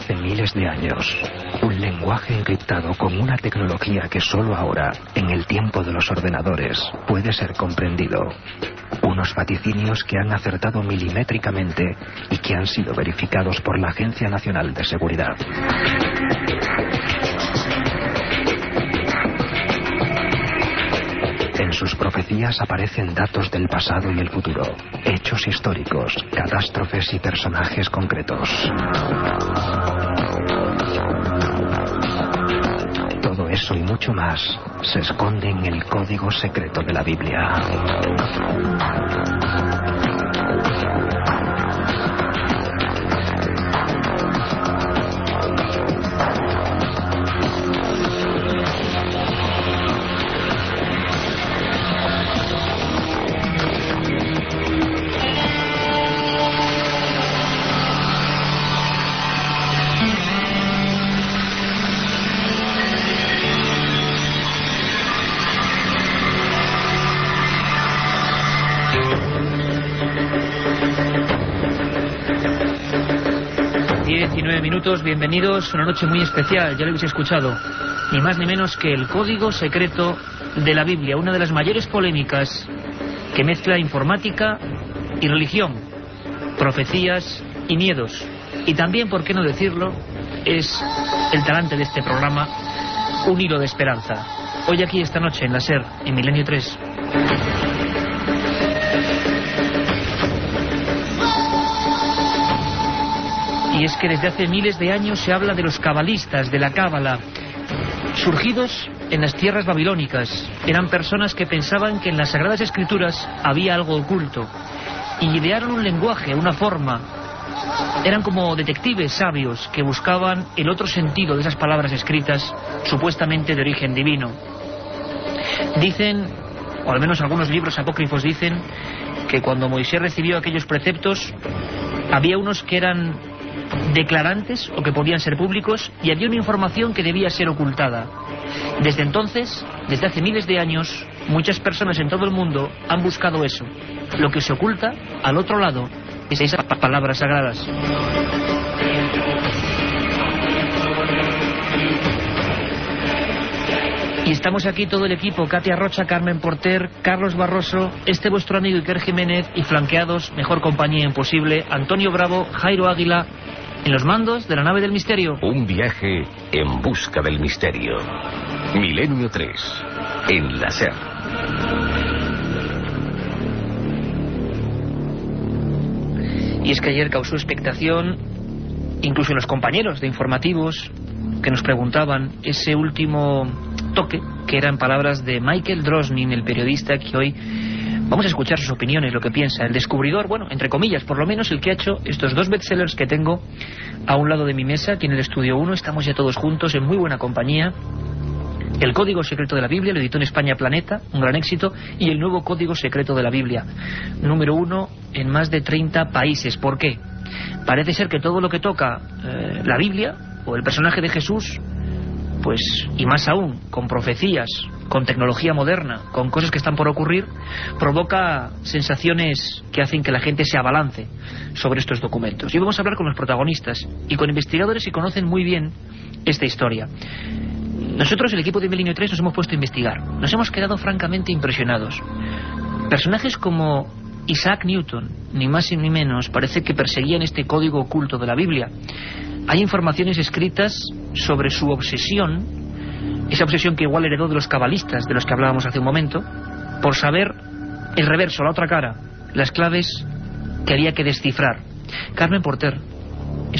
Hace miles de años. Un lenguaje encriptado con una tecnología que solo ahora, en el tiempo de los ordenadores, puede ser comprendido. Unos vaticinios que han acertado milimétricamente y que han sido verificados por la Agencia Nacional de Seguridad. En sus profecías aparecen datos del pasado y el futuro, hechos históricos, catástrofes y personajes concretos. Todo eso y mucho más se esconde en el código secreto de la Biblia. Bienvenidos. Una noche muy especial, ya lo habéis escuchado. Ni más ni menos que el código secreto de la Biblia, una de las mayores polémicas que mezcla informática y religión, profecías y miedos. Y también, por qué no decirlo, es el talante de este programa, un hilo de esperanza. Hoy aquí, esta noche, en la SER, en Milenio 3. Y es que desde hace miles de años se habla de los cabalistas, de la cábala, surgidos en las tierras babilónicas. Eran personas que pensaban que en las Sagradas Escrituras había algo oculto. Y idearon un lenguaje, una forma. Eran como detectives sabios que buscaban el otro sentido de esas palabras escritas, supuestamente de origen divino. Dicen, o al menos algunos libros apócrifos dicen, que cuando Moisés recibió aquellos preceptos, había unos que eran declarantes o que podían ser públicos y había una información que debía ser ocultada. Desde entonces, desde hace miles de años, muchas personas en todo el mundo han buscado eso. Lo que se oculta al otro lado es esas palabras sagradas. Y estamos aquí todo el equipo, Katia Rocha, Carmen Porter, Carlos Barroso, este vuestro amigo Iker Jiménez y flanqueados, mejor compañía imposible, Antonio Bravo, Jairo Águila, en los mandos de la nave del misterio. Un viaje en busca del misterio. Milenio 3. En la SER. Y es que ayer causó expectación, incluso en los compañeros de informativos, que nos preguntaban ese último toque, que eran palabras de Michael Drosnin, el periodista que hoy Vamos a escuchar sus opiniones, lo que piensa. El descubridor, bueno, entre comillas, por lo menos el que ha hecho estos dos bestsellers que tengo a un lado de mi mesa, aquí en el estudio 1. Estamos ya todos juntos en muy buena compañía. El Código Secreto de la Biblia, lo editó en España Planeta, un gran éxito, y el nuevo Código Secreto de la Biblia, número uno en más de 30 países. ¿Por qué? Parece ser que todo lo que toca eh, la Biblia, o el personaje de Jesús, pues, y más aún, con profecías, con tecnología moderna, con cosas que están por ocurrir, provoca sensaciones que hacen que la gente se abalance sobre estos documentos. Y vamos a hablar con los protagonistas y con investigadores que conocen muy bien esta historia. Nosotros, el equipo de Milenio 3, nos hemos puesto a investigar. Nos hemos quedado francamente impresionados. Personajes como Isaac Newton, ni más ni menos, parece que perseguían este código oculto de la Biblia. Hay informaciones escritas sobre su obsesión, esa obsesión que igual heredó de los cabalistas de los que hablábamos hace un momento, por saber el reverso, la otra cara, las claves que había que descifrar. Carmen Porter,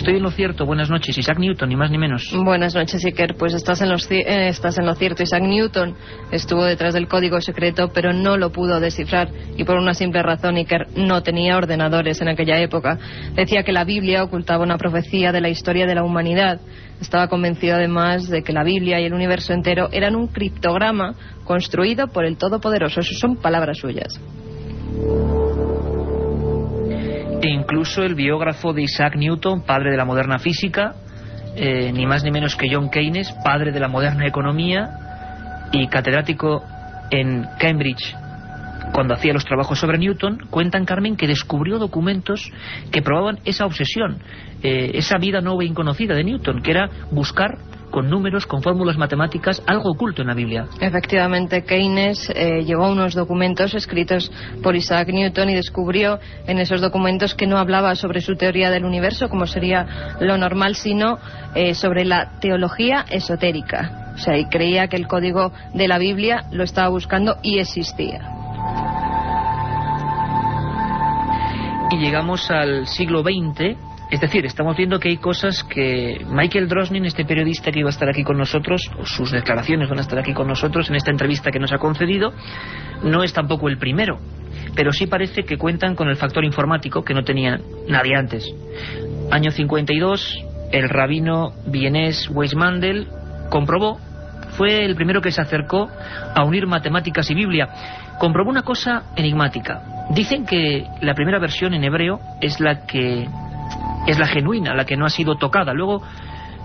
Estoy en lo cierto. Buenas noches. Isaac Newton, ni más ni menos. Buenas noches, Iker. Pues estás en, eh, estás en lo cierto. Isaac Newton estuvo detrás del código secreto, pero no lo pudo descifrar. Y por una simple razón, Iker no tenía ordenadores en aquella época. Decía que la Biblia ocultaba una profecía de la historia de la humanidad. Estaba convencido además de que la Biblia y el universo entero eran un criptograma construido por el Todopoderoso. Esas son palabras suyas. E incluso el biógrafo de Isaac Newton, padre de la moderna física, eh, ni más ni menos que John Keynes, padre de la moderna economía y catedrático en Cambridge cuando hacía los trabajos sobre Newton, cuentan, Carmen, que descubrió documentos que probaban esa obsesión, eh, esa vida nueva e inconocida de Newton, que era buscar con números, con fórmulas matemáticas, algo oculto en la Biblia. Efectivamente, Keynes eh, llegó a unos documentos escritos por Isaac Newton y descubrió en esos documentos que no hablaba sobre su teoría del universo, como sería lo normal, sino eh, sobre la teología esotérica. O sea, y creía que el código de la Biblia lo estaba buscando y existía. Y llegamos al siglo XX es decir, estamos viendo que hay cosas que Michael Drosnin, este periodista que iba a estar aquí con nosotros, o sus declaraciones van a estar aquí con nosotros en esta entrevista que nos ha concedido, no es tampoco el primero, pero sí parece que cuentan con el factor informático que no tenía nadie antes. Año 52, el rabino vienés Weismandel comprobó, fue el primero que se acercó a unir matemáticas y Biblia. Comprobó una cosa enigmática. Dicen que la primera versión en hebreo es la que es la genuina, la que no ha sido tocada. Luego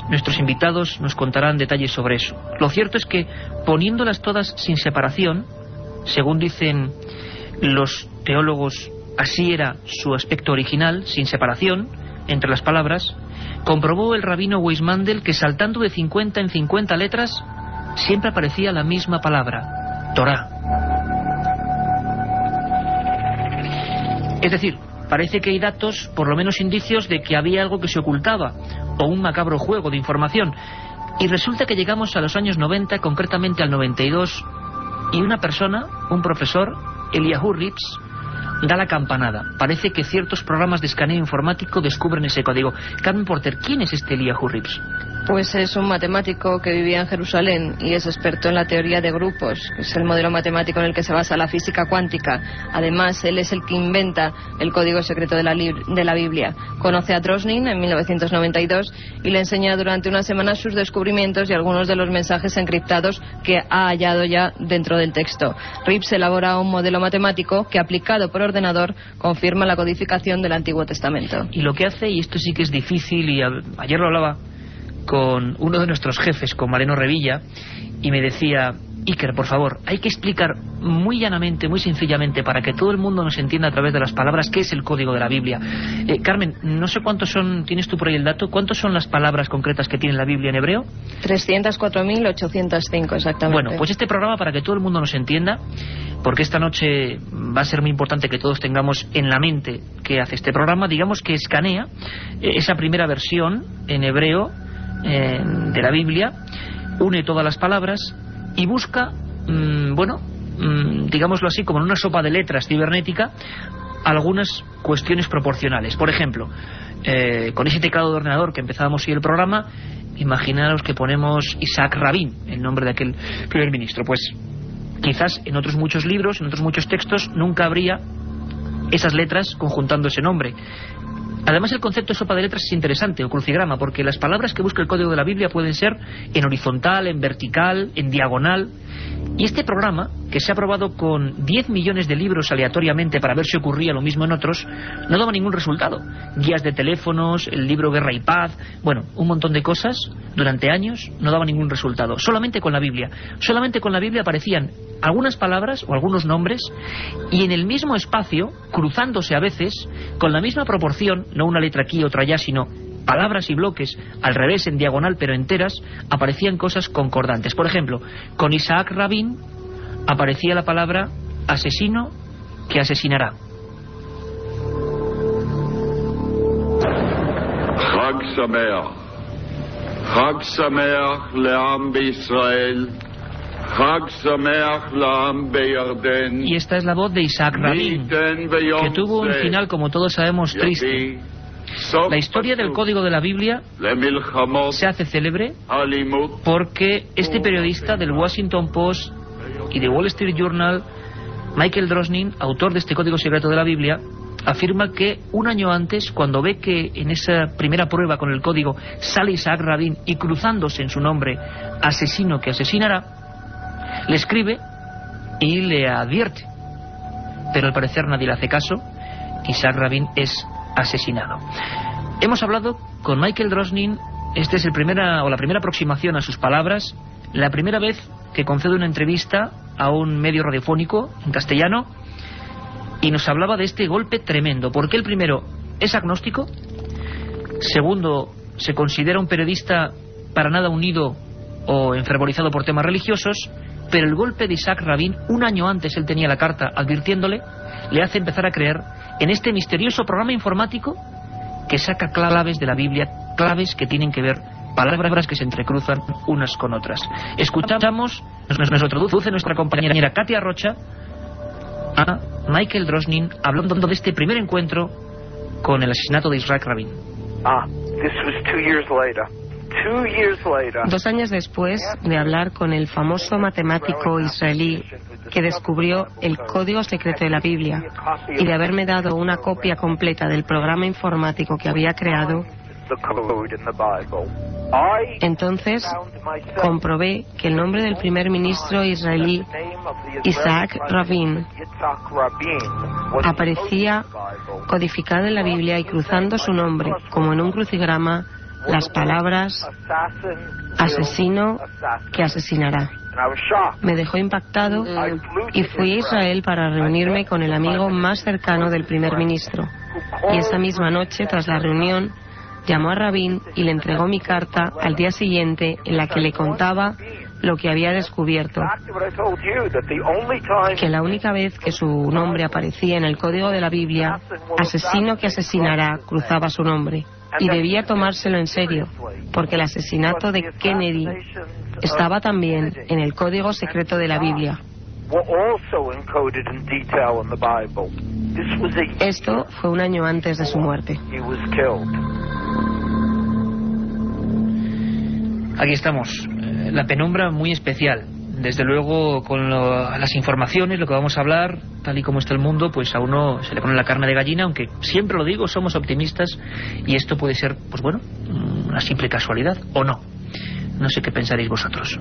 nuestros invitados nos contarán detalles sobre eso. Lo cierto es que poniéndolas todas sin separación, según dicen los teólogos, así era su aspecto original, sin separación entre las palabras, comprobó el rabino Weismandel que saltando de 50 en 50 letras siempre aparecía la misma palabra, Torah. Es decir, parece que hay datos, por lo menos indicios, de que había algo que se ocultaba, o un macabro juego de información. Y resulta que llegamos a los años 90, concretamente al 92, y una persona, un profesor, Eliahu Rips, da la campanada. Parece que ciertos programas de escaneo informático descubren ese código. Carmen Porter, ¿quién es este Eliahu Rips? Pues es un matemático que vivía en Jerusalén y es experto en la teoría de grupos, es el modelo matemático en el que se basa la física cuántica. Además, él es el que inventa el código secreto de la, de la Biblia. Conoce a Drosnin en 1992 y le enseña durante una semana sus descubrimientos y algunos de los mensajes encriptados que ha hallado ya dentro del texto. Rips elabora un modelo matemático que, aplicado por ordenador, confirma la codificación del Antiguo Testamento. Y lo que hace, y esto sí que es difícil, y ayer lo hablaba con uno de nuestros jefes, con Mareno Revilla, y me decía, Iker, por favor, hay que explicar muy llanamente, muy sencillamente, para que todo el mundo nos entienda a través de las palabras qué es el código de la Biblia. Eh, Carmen, no sé cuántos son, tienes tú por ahí el dato, ¿cuántos son las palabras concretas que tiene la Biblia en hebreo? 304.805, exactamente. Bueno, pues este programa, para que todo el mundo nos entienda, porque esta noche va a ser muy importante que todos tengamos en la mente qué hace este programa, digamos que escanea eh, esa primera versión en hebreo eh, de la Biblia, une todas las palabras y busca, mm, bueno, mm, digámoslo así, como en una sopa de letras cibernética, algunas cuestiones proporcionales. Por ejemplo, eh, con ese teclado de ordenador que empezábamos hoy el programa, imaginaros que ponemos Isaac Rabin, el nombre de aquel primer ministro. Pues quizás en otros muchos libros, en otros muchos textos, nunca habría esas letras conjuntando ese nombre. Además, el concepto de sopa de letras es interesante, o crucigrama, porque las palabras que busca el código de la Biblia pueden ser en horizontal, en vertical, en diagonal. Y este programa, que se ha probado con 10 millones de libros aleatoriamente para ver si ocurría lo mismo en otros, no daba ningún resultado. Guías de teléfonos, el libro Guerra y Paz, bueno, un montón de cosas, durante años no daba ningún resultado. Solamente con la Biblia. Solamente con la Biblia aparecían algunas palabras o algunos nombres y en el mismo espacio, cruzándose a veces, con la misma proporción, no una letra aquí, otra allá, sino palabras y bloques al revés, en diagonal, pero enteras, aparecían cosas concordantes. Por ejemplo, con Isaac Rabin aparecía la palabra asesino que asesinará. Y esta es la voz de Isaac Rabin, que tuvo un final, como todos sabemos, triste. La historia del código de la Biblia se hace célebre porque este periodista del Washington Post y de Wall Street Journal, Michael Drosnin, autor de este código secreto de la Biblia, afirma que un año antes, cuando ve que en esa primera prueba con el código sale Isaac Rabin y cruzándose en su nombre asesino que asesinará, le escribe y le advierte. Pero al parecer nadie le hace caso. Isaac Rabin es asesinado. Hemos hablado con Michael Drosnin. Esta es el primera, o la primera aproximación a sus palabras. La primera vez que concede una entrevista a un medio radiofónico en castellano y nos hablaba de este golpe tremendo. Porque el primero es agnóstico, segundo se considera un periodista para nada unido o enfervorizado por temas religiosos, pero el golpe de Isaac Rabin, un año antes él tenía la carta advirtiéndole, le hace empezar a creer en este misterioso programa informático que saca claves de la Biblia, claves que tienen que ver palabras que se entrecruzan unas con otras. Escuchamos, nos, introduce nuestra compañera Katia Rocha a Michael Drosnin hablando de este primer encuentro con el asesinato de Isaac Rabin. Ah, this was two years later. Dos años después de hablar con el famoso matemático israelí que descubrió el código secreto de la Biblia y de haberme dado una copia completa del programa informático que había creado, entonces comprobé que el nombre del primer ministro israelí, Isaac Rabin, aparecía codificado en la Biblia y cruzando su nombre, como en un crucigrama, las palabras asesino que asesinará. Me dejó impactado y fui a Israel para reunirme con el amigo más cercano del primer ministro. Y esa misma noche, tras la reunión, llamó a Rabin y le entregó mi carta al día siguiente en la que le contaba lo que había descubierto, que la única vez que su nombre aparecía en el código de la Biblia, asesino que asesinará cruzaba su nombre y debía tomárselo en serio, porque el asesinato de Kennedy estaba también en el código secreto de la Biblia. Esto fue un año antes de su muerte. Aquí estamos, eh, la penumbra muy especial desde luego con las informaciones, lo que vamos a hablar, tal y como está el mundo, pues a uno se le pone la carne de gallina, aunque siempre lo digo, somos optimistas y esto puede ser, pues bueno, una simple casualidad o no. No sé qué pensaréis vosotros.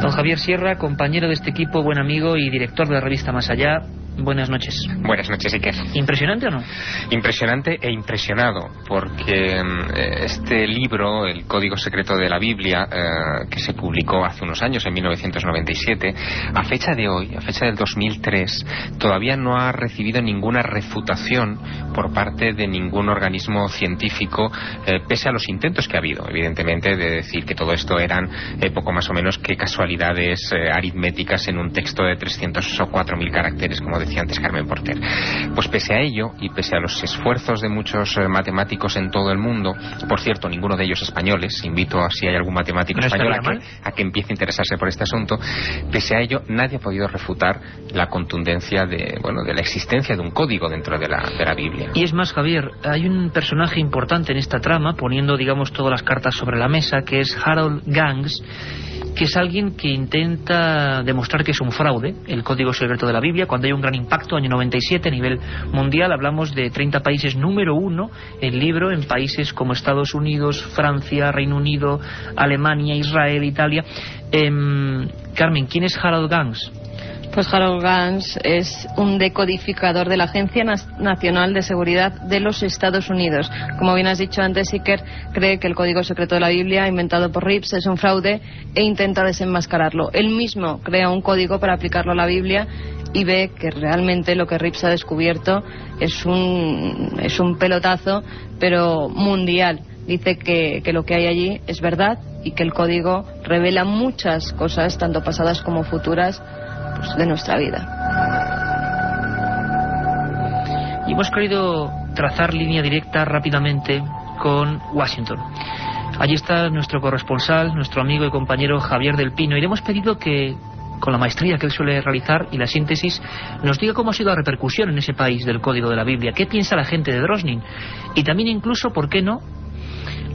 Don Javier Sierra, compañero de este equipo, buen amigo y director de la revista Más Allá, Buenas noches. Buenas noches, Iker. ¿Impresionante o no? Impresionante e impresionado, porque mm, este libro, El Código Secreto de la Biblia, eh, que se publicó hace unos años, en 1997, a fecha de hoy, a fecha del 2003, todavía no ha recibido ninguna refutación por parte de ningún organismo científico, eh, pese a los intentos que ha habido, evidentemente, de decir que todo esto eran eh, poco más o menos que casualidades aritméticas en un texto de 300 o 4.000 caracteres, como decía antes Carmen Porter. Pues pese a ello y pese a los esfuerzos de muchos eh, matemáticos en todo el mundo, por cierto, ninguno de ellos españoles, invito a si hay algún matemático español a que, empiece a interesarse por este asunto, pese a ello nadie ha podido refutar la contundencia de, bueno, de la existencia de un código dentro de la, de la Biblia. Y es más, Javier, hay un personaje importante en esta trama, poniendo, digamos, todas las cartas sobre la mesa, que es Harold Gangs, que es alguien que intenta demostrar que es un fraude, el código secreto de la Biblia, cuando hay un gran impacto, año 97 a nivel mundial, hablamos de 30 países número uno el libro en países como Estados Unidos, Francia, Reino Unido, Alemania, Israel, Italia. Em, Carmen, ¿quién es Harold Gans? Pues Harold Gans es un decodificador de la Agencia Nacional de Seguridad de los Estados Unidos. Como bien has dicho antes, Iker cree que el código secreto de la Biblia, inventado por Rips, es un fraude e intenta desenmascararlo. Él mismo crea un código para aplicarlo a la Biblia y ve que realmente lo que Rips ha descubierto es un, es un pelotazo, pero mundial. Dice que, que lo que hay allí es verdad y que el código revela muchas cosas, tanto pasadas como futuras, de nuestra vida. Y hemos querido trazar línea directa rápidamente con Washington. Allí está nuestro corresponsal, nuestro amigo y compañero Javier del Pino, y le hemos pedido que con la maestría que él suele realizar y la síntesis, nos diga cómo ha sido la repercusión en ese país del código de la Biblia, qué piensa la gente de Drosnin y también incluso, ¿por qué no?,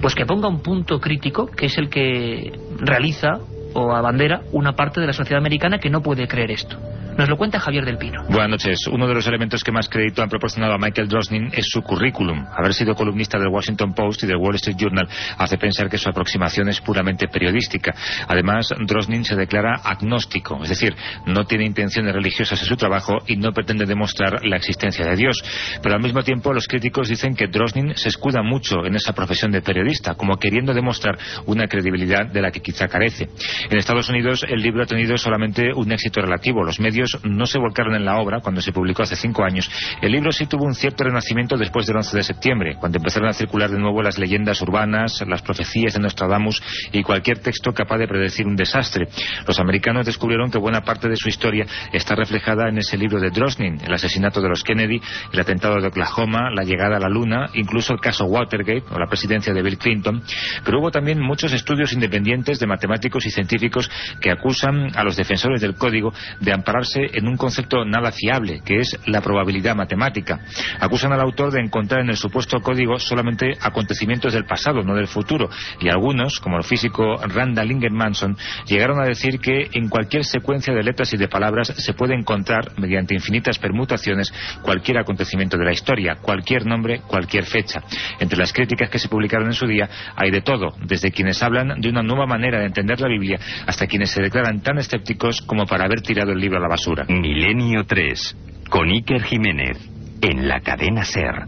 pues que ponga un punto crítico, que es el que realiza o abandera una parte de la sociedad americana que no puede creer esto. Nos lo cuenta Javier del Pino. Buenas noches. Uno de los elementos que más crédito han proporcionado a Michael Drosnin es su currículum. Haber sido columnista del Washington Post y del Wall Street Journal hace pensar que su aproximación es puramente periodística. Además, Drosnin se declara agnóstico, es decir, no tiene intenciones religiosas en su trabajo y no pretende demostrar la existencia de Dios. Pero al mismo tiempo, los críticos dicen que Drosnin se escuda mucho en esa profesión de periodista, como queriendo demostrar una credibilidad de la que quizá carece. En Estados Unidos, el libro ha tenido solamente un éxito relativo. Los medios no se volcaron en la obra cuando se publicó hace cinco años. El libro sí tuvo un cierto renacimiento después del 11 de septiembre, cuando empezaron a circular de nuevo las leyendas urbanas, las profecías de Nostradamus y cualquier texto capaz de predecir un desastre. Los americanos descubrieron que buena parte de su historia está reflejada en ese libro de Drosnin, el asesinato de los Kennedy, el atentado de Oklahoma, la llegada a la Luna, incluso el caso Watergate o la presidencia de Bill Clinton. Pero hubo también muchos estudios independientes de matemáticos y científicos que acusan a los defensores del código de ampararse en un concepto nada fiable, que es la probabilidad matemática. Acusan al autor de encontrar en el supuesto código solamente acontecimientos del pasado, no del futuro, y algunos, como el físico Randall Manson, llegaron a decir que en cualquier secuencia de letras y de palabras se puede encontrar, mediante infinitas permutaciones, cualquier acontecimiento de la historia, cualquier nombre, cualquier fecha. Entre las críticas que se publicaron en su día hay de todo, desde quienes hablan de una nueva manera de entender la Biblia hasta quienes se declaran tan escépticos como para haber tirado el libro a la basura. Milenio 3, con Iker Jiménez, en la cadena Ser.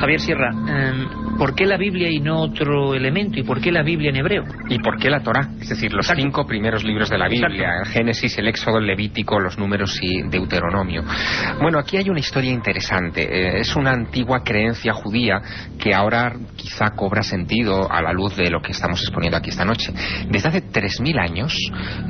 Javier Sierra, em, ¿por qué la Biblia y no otro elemento? ¿Y por qué la Biblia en hebreo? ¿Y por qué la Torá? Es decir, los cinco primeros libros de la Biblia, el Génesis, el Éxodo, el Levítico, los Números y Deuteronomio. Bueno, aquí hay una historia interesante. Eh, es una antigua creencia judía que ahora quizá cobra sentido a la luz de lo que estamos exponiendo aquí esta noche. Desde hace 3.000 años,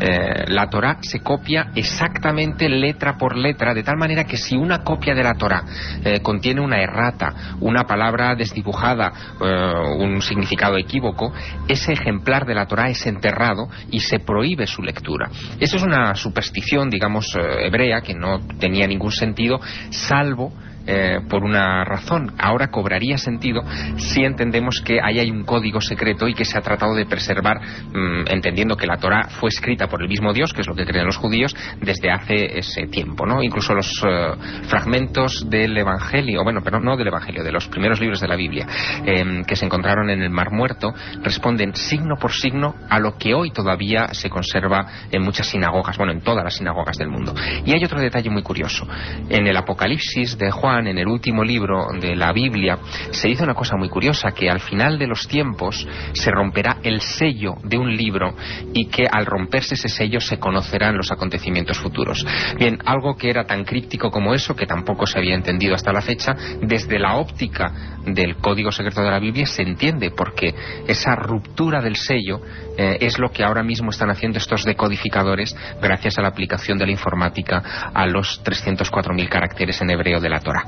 eh, la Torá se copia exactamente letra por letra, de tal manera que si una copia de la Torá eh, contiene una errata, una palabra desdibujada, eh, un significado equívoco, ese ejemplar de la Torah es enterrado y se prohíbe su lectura. Eso es una superstición, digamos, eh, hebrea que no tenía ningún sentido, salvo eh, por una razón. Ahora cobraría sentido si entendemos que ahí hay un código secreto y que se ha tratado de preservar, mm, entendiendo que la Torah fue escrita por el mismo Dios, que es lo que creen los judíos, desde hace ese tiempo. ¿no? Incluso los eh, fragmentos del Evangelio, bueno, pero no del Evangelio, de los primeros libros de la Biblia, em, que se encontraron en el Mar Muerto, responden signo por signo a lo que hoy todavía se conserva en muchas sinagogas, bueno, en todas las sinagogas del mundo. Y hay otro detalle muy curioso. En el Apocalipsis de Juan, en el último libro de la Biblia, se dice una cosa muy curiosa, que al final de los tiempos se romperá el sello de un libro y que al romperse ese sello se conocerán los acontecimientos futuros. Bien, algo que era tan críptico como eso, que tampoco se había entendido hasta la fecha, desde la óptica del código secreto de la Biblia se entiende, porque esa ruptura del sello eh, es lo que ahora mismo están haciendo estos decodificadores gracias a la aplicación de la informática a los 304.000 caracteres en hebreo de la Torah.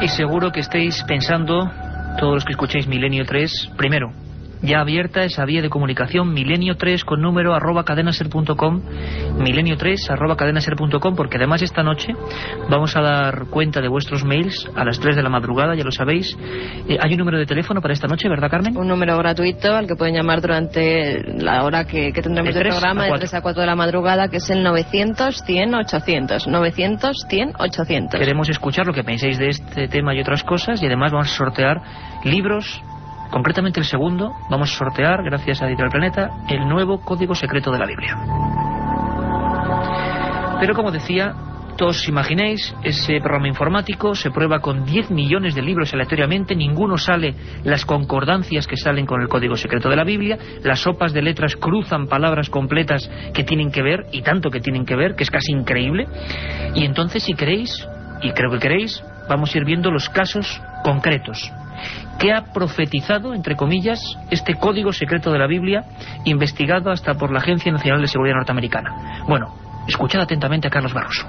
Y seguro que estéis pensando, todos los que escuchéis Milenio 3, primero, ya abierta esa vía de comunicación milenio 3 con número arroba cadenaser.com milenio 3 arroba cadenaser.com porque además esta noche vamos a dar cuenta de vuestros mails a las 3 de la madrugada, ya lo sabéis. Eh, hay un número de teléfono para esta noche, ¿verdad Carmen? Un número gratuito al que pueden llamar durante la hora que, tendremos de programa de 3 a 4 de la madrugada que es el 900 100 800 900 100 800 queremos escuchar lo que penséis de este tema y otras cosas y además vamos a sortear libros Concretamente el segundo, vamos a sortear, gracias a Editorial Planeta, el nuevo código secreto de la Biblia. Pero como decía, todos os imaginéis, ese programa informático se prueba con 10 millones de libros aleatoriamente, ninguno sale las concordancias que salen con el código secreto de la Biblia, las sopas de letras cruzan palabras completas que tienen que ver, y tanto que tienen que ver, que es casi increíble. Y entonces, si queréis, y creo que queréis, vamos a ir viendo los casos concretos. ¿Qué ha profetizado, entre comillas, este código secreto de la Biblia, investigado hasta por la Agencia Nacional de Seguridad Norteamericana? Bueno, escuchad atentamente a Carlos Barroso.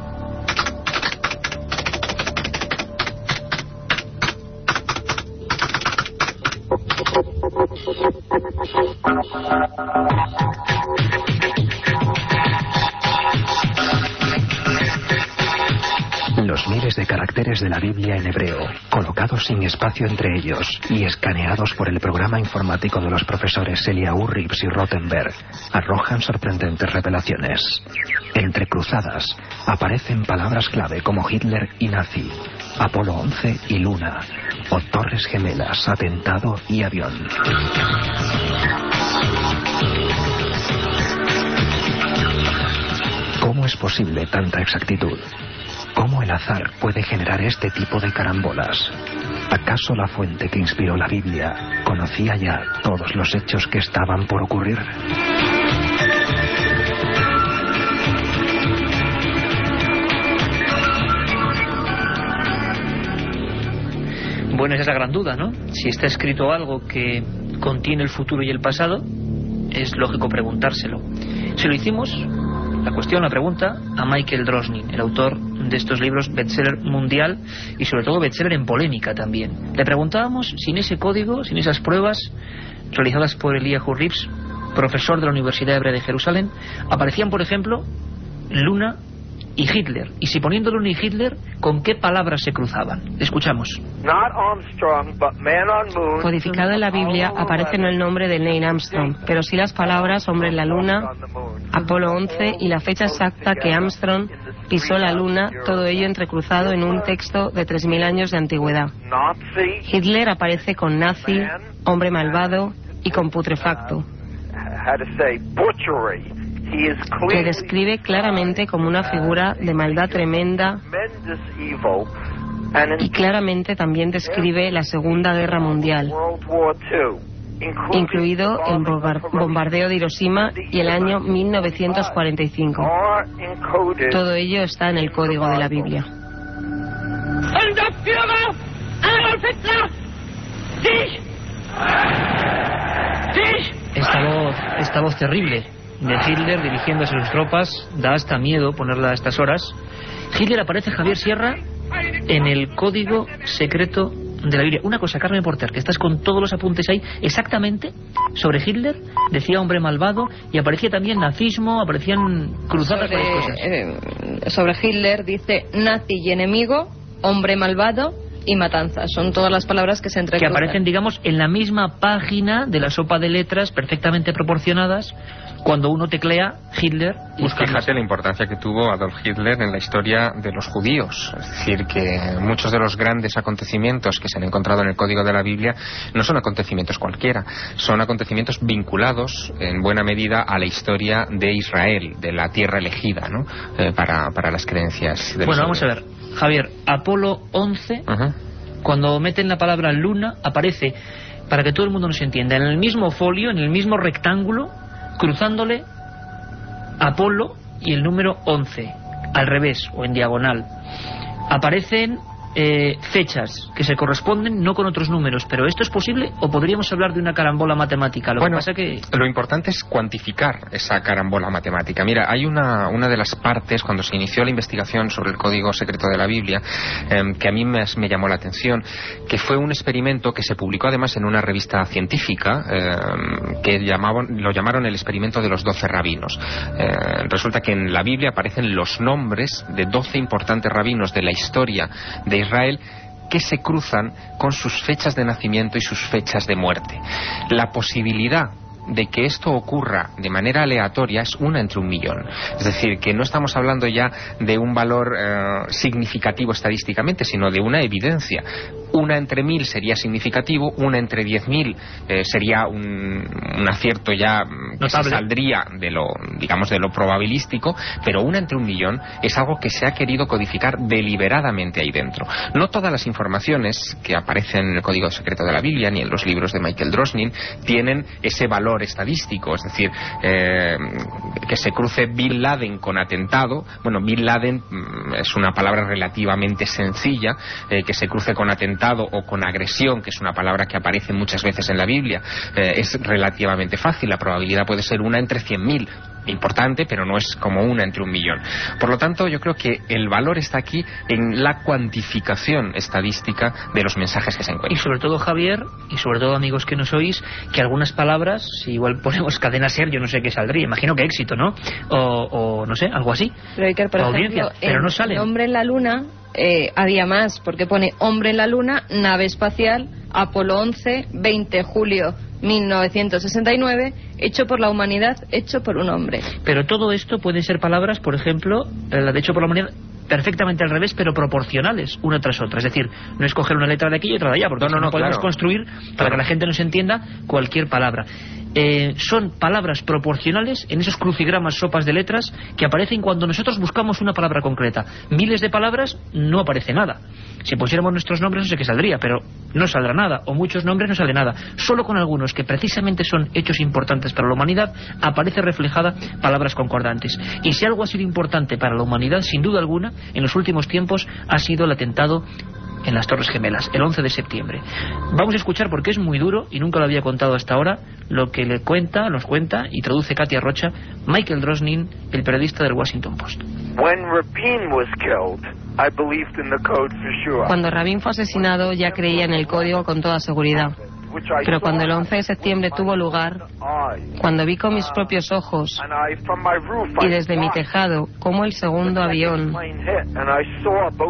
de caracteres de la Biblia en hebreo, colocados sin espacio entre ellos y escaneados por el programa informático de los profesores Eliahu Reeves y Rottenberg, arrojan sorprendentes revelaciones. Entre cruzadas aparecen palabras clave como Hitler y nazi, Apolo 11 y Luna, o Torres Gemelas, atentado y avión. ¿Cómo es posible tanta exactitud? ¿Cómo el azar puede generar este tipo de carambolas? ¿Acaso la fuente que inspiró la Biblia conocía ya todos los hechos que estaban por ocurrir? Bueno, esa es la gran duda, ¿no? Si está escrito algo que contiene el futuro y el pasado, es lógico preguntárselo. Si lo hicimos, la cuestión, la pregunta, a Michael Drosnin, el autor de estos libros bestseller mundial y sobre todo bestseller en polémica también. Le preguntábamos sin ese código, sin esas pruebas realizadas por Eliyahu Rips, profesor de la Universidad Hebrea de Jerusalén, aparecían, por ejemplo, Luna y Hitler. Y si poniendo Luna y Hitler, ¿con qué palabras se cruzaban? Escuchamos. Codificado en la Biblia aparece no el nombre de Neil Armstrong, pero sí las palabras hombre en la luna, Apolo 11 y la fecha exacta que Armstrong pisó la luna, todo ello entrecruzado en un texto de 3.000 años de antigüedad. Hitler aparece con nazi, hombre malvado y con putrefacto que describe claramente como una figura de maldad tremenda y claramente también describe la Segunda Guerra Mundial, incluido el bombardeo de Hiroshima y el año 1945. Todo ello está en el código de la Biblia. Esta voz, esta voz terrible de Hitler dirigiéndose a sus tropas da hasta miedo ponerla a estas horas. Hitler aparece Javier Sierra en el código secreto de la Biblia. Una cosa, Carmen Porter, que estás con todos los apuntes ahí, exactamente sobre Hitler, decía hombre malvado, y aparecía también nazismo, aparecían cruzadas sobre, cosas. Eh, sobre Hitler dice nazi y enemigo, hombre malvado, y matanza. Son todas las palabras que se entrecruzan. Que aparecen, digamos, en la misma página de la sopa de letras, perfectamente proporcionadas, cuando uno teclea Hitler. Y fíjate la importancia que tuvo Adolf Hitler en la historia de los judíos. Es decir, que muchos de los grandes acontecimientos que se han encontrado en el código de la Biblia no son acontecimientos cualquiera, son acontecimientos vinculados en buena medida a la historia de Israel, de la tierra elegida, ¿no? Eh, para, para, las creencias de Bueno, vamos a ver. Javier, Apolo 11, cuando meten la palabra luna, aparece, para que todo el mundo nos entienda, en el mismo folio, en el mismo rectángulo, cruzándole Apolo y el número 11, al revés o en diagonal. Aparecen eh, fechas que se corresponden no con otros números, pero ¿esto es posible o podríamos hablar de una carambola matemática? Lo bueno, que pasa que... lo importante es cuantificar esa carambola matemática. Mira, hay una, una de las partes cuando se inició la investigación sobre el código secreto de la Biblia eh, que a mí me, me, llamó la atención, que fue un experimento que se publicó además en una revista científica eh, que llamaban, lo llamaron el experimento de los doce rabinos. Eh, resulta que en la Biblia aparecen los nombres de doce importantes rabinos de la historia de Israel que se cruzan con sus fechas de nacimiento y sus fechas de muerte. La posibilidad de que esto ocurra de manera aleatoria es una entre un millón. Es decir, que no estamos hablando ya de un valor eh, significativo estadísticamente, sino de una evidencia. Una entre mil sería significativo, una entre diez mil eh, sería un, un, acierto ya que se saldría de lo, digamos, de lo probabilístico, pero una entre un millón es algo que se ha querido codificar deliberadamente ahí dentro. No todas las informaciones que aparecen en el Código Secreto de la Biblia ni en los libros de Michael Drosnin tienen ese valor estadístico, es decir, eh, que se cruce Bin Laden con atentado, bueno, Bin Laden mm, es una palabra relativamente sencilla, eh, que se cruce con atentado o con agresión, que es una palabra que aparece muchas veces en la Biblia, eh, es relativamente fácil. La probabilidad puede ser una entre 100.000 importante, pero no es como una entre un millón. Por lo tanto, yo creo que el valor está aquí en la cuantificación estadística de los mensajes que se encuentran. Y sobre todo, Javier, y sobre todo, amigos que nos oís, que algunas palabras, si igual ponemos cadena ser, yo no sé qué saldría, imagino que éxito, ¿no? O, no sé, algo así. Pero, por ejemplo, pero no sale. Hombre en la luna eh, había más, porque pone hombre en la luna, nave espacial, Apolo 11, 20 julio 1969, hecho por la humanidad, hecho por un hombre. Pero todo esto puede ser palabras, por ejemplo, eh, la de hecho por la humanidad, perfectamente al revés, pero proporcionales, una tras otra. Es decir, no es coger una letra de aquí y otra de allá, porque no, no, podemos construir, para que la gente nos entienda, cualquier palabra. Eh, son palabras proporcionales en esos crucigramas, sopas de letras, que aparecen cuando nosotros buscamos una palabra concreta. Miles de palabras, no aparece nada. Si pusiéramos nuestros nombres no sé qué saldría, pero no saldrá nada, o muchos nombres no sale nada. Solo con algunos que precisamente son hechos importantes para la humanidad, aparece reflejada palabras concordantes. Y si algo ha sido importante para la humanidad, sin duda alguna, en los últimos tiempos, ha sido el atentado en las Torres Gemelas, el 11 de septiembre. Vamos a escuchar, porque es muy duro y nunca lo había contado hasta ahora, lo que le cuenta, nos cuenta y traduce Katia Rocha, Michael Drosnin, el periodista del Washington Post. Cuando Rabin fue asesinado ya creía en el código con toda seguridad. Pero cuando el 11 de septiembre tuvo lugar, cuando vi con mis propios ojos y desde mi tejado cómo el segundo avión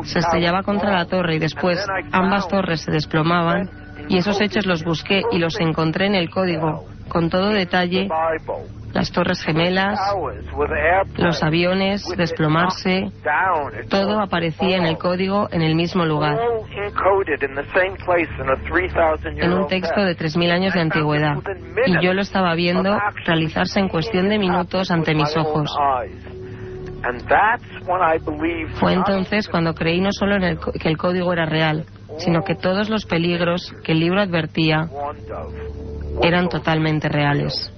se estrellaba contra la torre y después ambas torres se desplomaban, y esos hechos los busqué y los encontré en el código, con todo detalle, las torres gemelas, los aviones, desplomarse, todo aparecía en el código en el mismo lugar, en un texto de 3.000 años de antigüedad, y yo lo estaba viendo realizarse en cuestión de minutos ante mis ojos. Fue entonces cuando creí no solo en que el código era real, sino que todos los peligros que el libro advertía eran totalmente reales.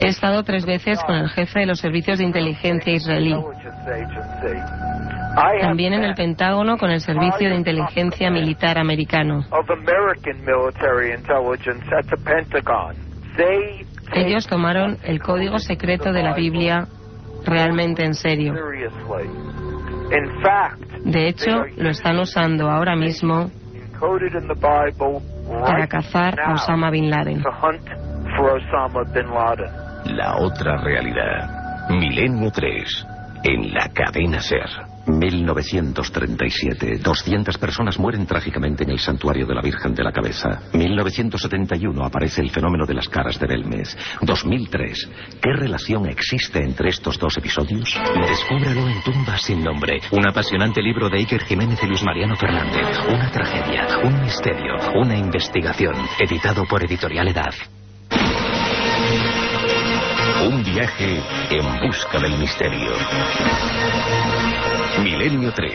He estado tres veces con el jefe de los servicios de inteligencia israelí. También en el Pentágono con el Servicio de Inteligencia Militar americano. Ellos tomaron el código secreto de la Biblia realmente en serio. De hecho, lo están usando ahora mismo para cazar a Osama Bin Laden. La otra realidad. Milenio 3. En la cadena Ser. 1937. 200 personas mueren trágicamente en el santuario de la Virgen de la Cabeza. 1971 aparece el fenómeno de las caras de Belmes. 2003. ¿Qué relación existe entre estos dos episodios? Descúbralo en Tumbas sin nombre. Un apasionante libro de Iker Jiménez y Luis Mariano Fernández. Una tragedia, un misterio, una investigación. Editado por Editorial Edad. Un viaje en busca del misterio. Milenio 3,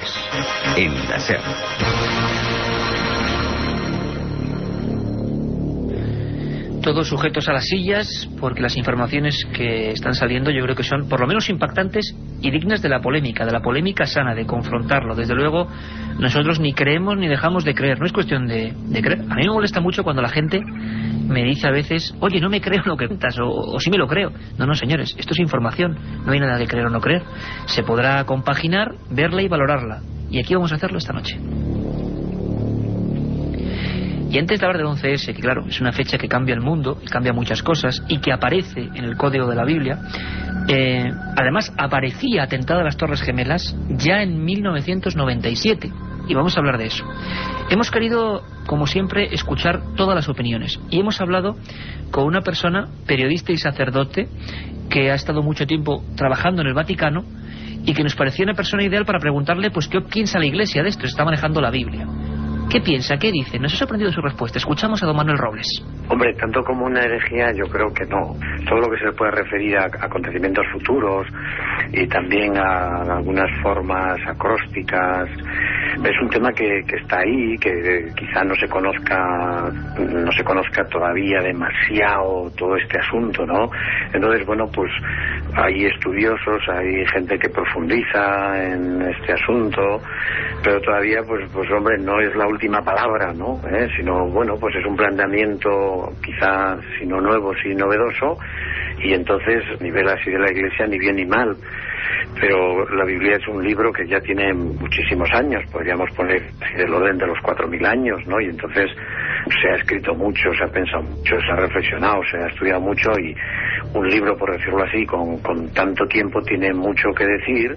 en la SER. Todos sujetos a las sillas, porque las informaciones que están saliendo yo creo que son por lo menos impactantes y dignas de la polémica, de la polémica sana, de confrontarlo. Desde luego, nosotros ni creemos ni dejamos de creer, no es cuestión de, de creer. A mí me molesta mucho cuando la gente me dice a veces, oye, no me creo lo que cuentas, o, o sí me lo creo. No, no, señores, esto es información, no hay nada de creer o no creer. Se podrá compaginar, verla y valorarla. Y aquí vamos a hacerlo esta noche. Y antes de hablar del 11S, que claro, es una fecha que cambia el mundo, y cambia muchas cosas, y que aparece en el código de la Biblia, eh, además aparecía atentada a las Torres Gemelas ya en 1997 y vamos a hablar de eso. Hemos querido, como siempre, escuchar todas las opiniones y hemos hablado con una persona, periodista y sacerdote, que ha estado mucho tiempo trabajando en el Vaticano y que nos parecía una persona ideal para preguntarle pues qué piensa la Iglesia de esto, está manejando la Biblia. ¿Qué piensa? ¿Qué dice? Nos ha sorprendido su respuesta. Escuchamos a don Manuel Robles. Hombre, tanto como una herejía, yo creo que no. Todo lo que se le puede referir a acontecimientos futuros y también a algunas formas acrósticas es un tema que, que está ahí, que quizá no se conozca, no se conozca todavía demasiado todo este asunto, ¿no? Entonces, bueno, pues hay estudiosos, hay gente que profundiza en este asunto, pero todavía, pues, pues hombre, no es la última palabra, ¿no? ¿Eh? Sino, bueno, pues es un planteamiento quizá, si no nuevo, si novedoso, y entonces ni ve así de la Iglesia ni bien ni mal. Pero la Biblia es un libro que ya tiene muchísimos años, podríamos poner del orden de los cuatro mil años, ¿no? Y entonces se ha escrito mucho, se ha pensado mucho, se ha reflexionado, se ha estudiado mucho y un libro, por decirlo así, con, con tanto tiempo tiene mucho que decir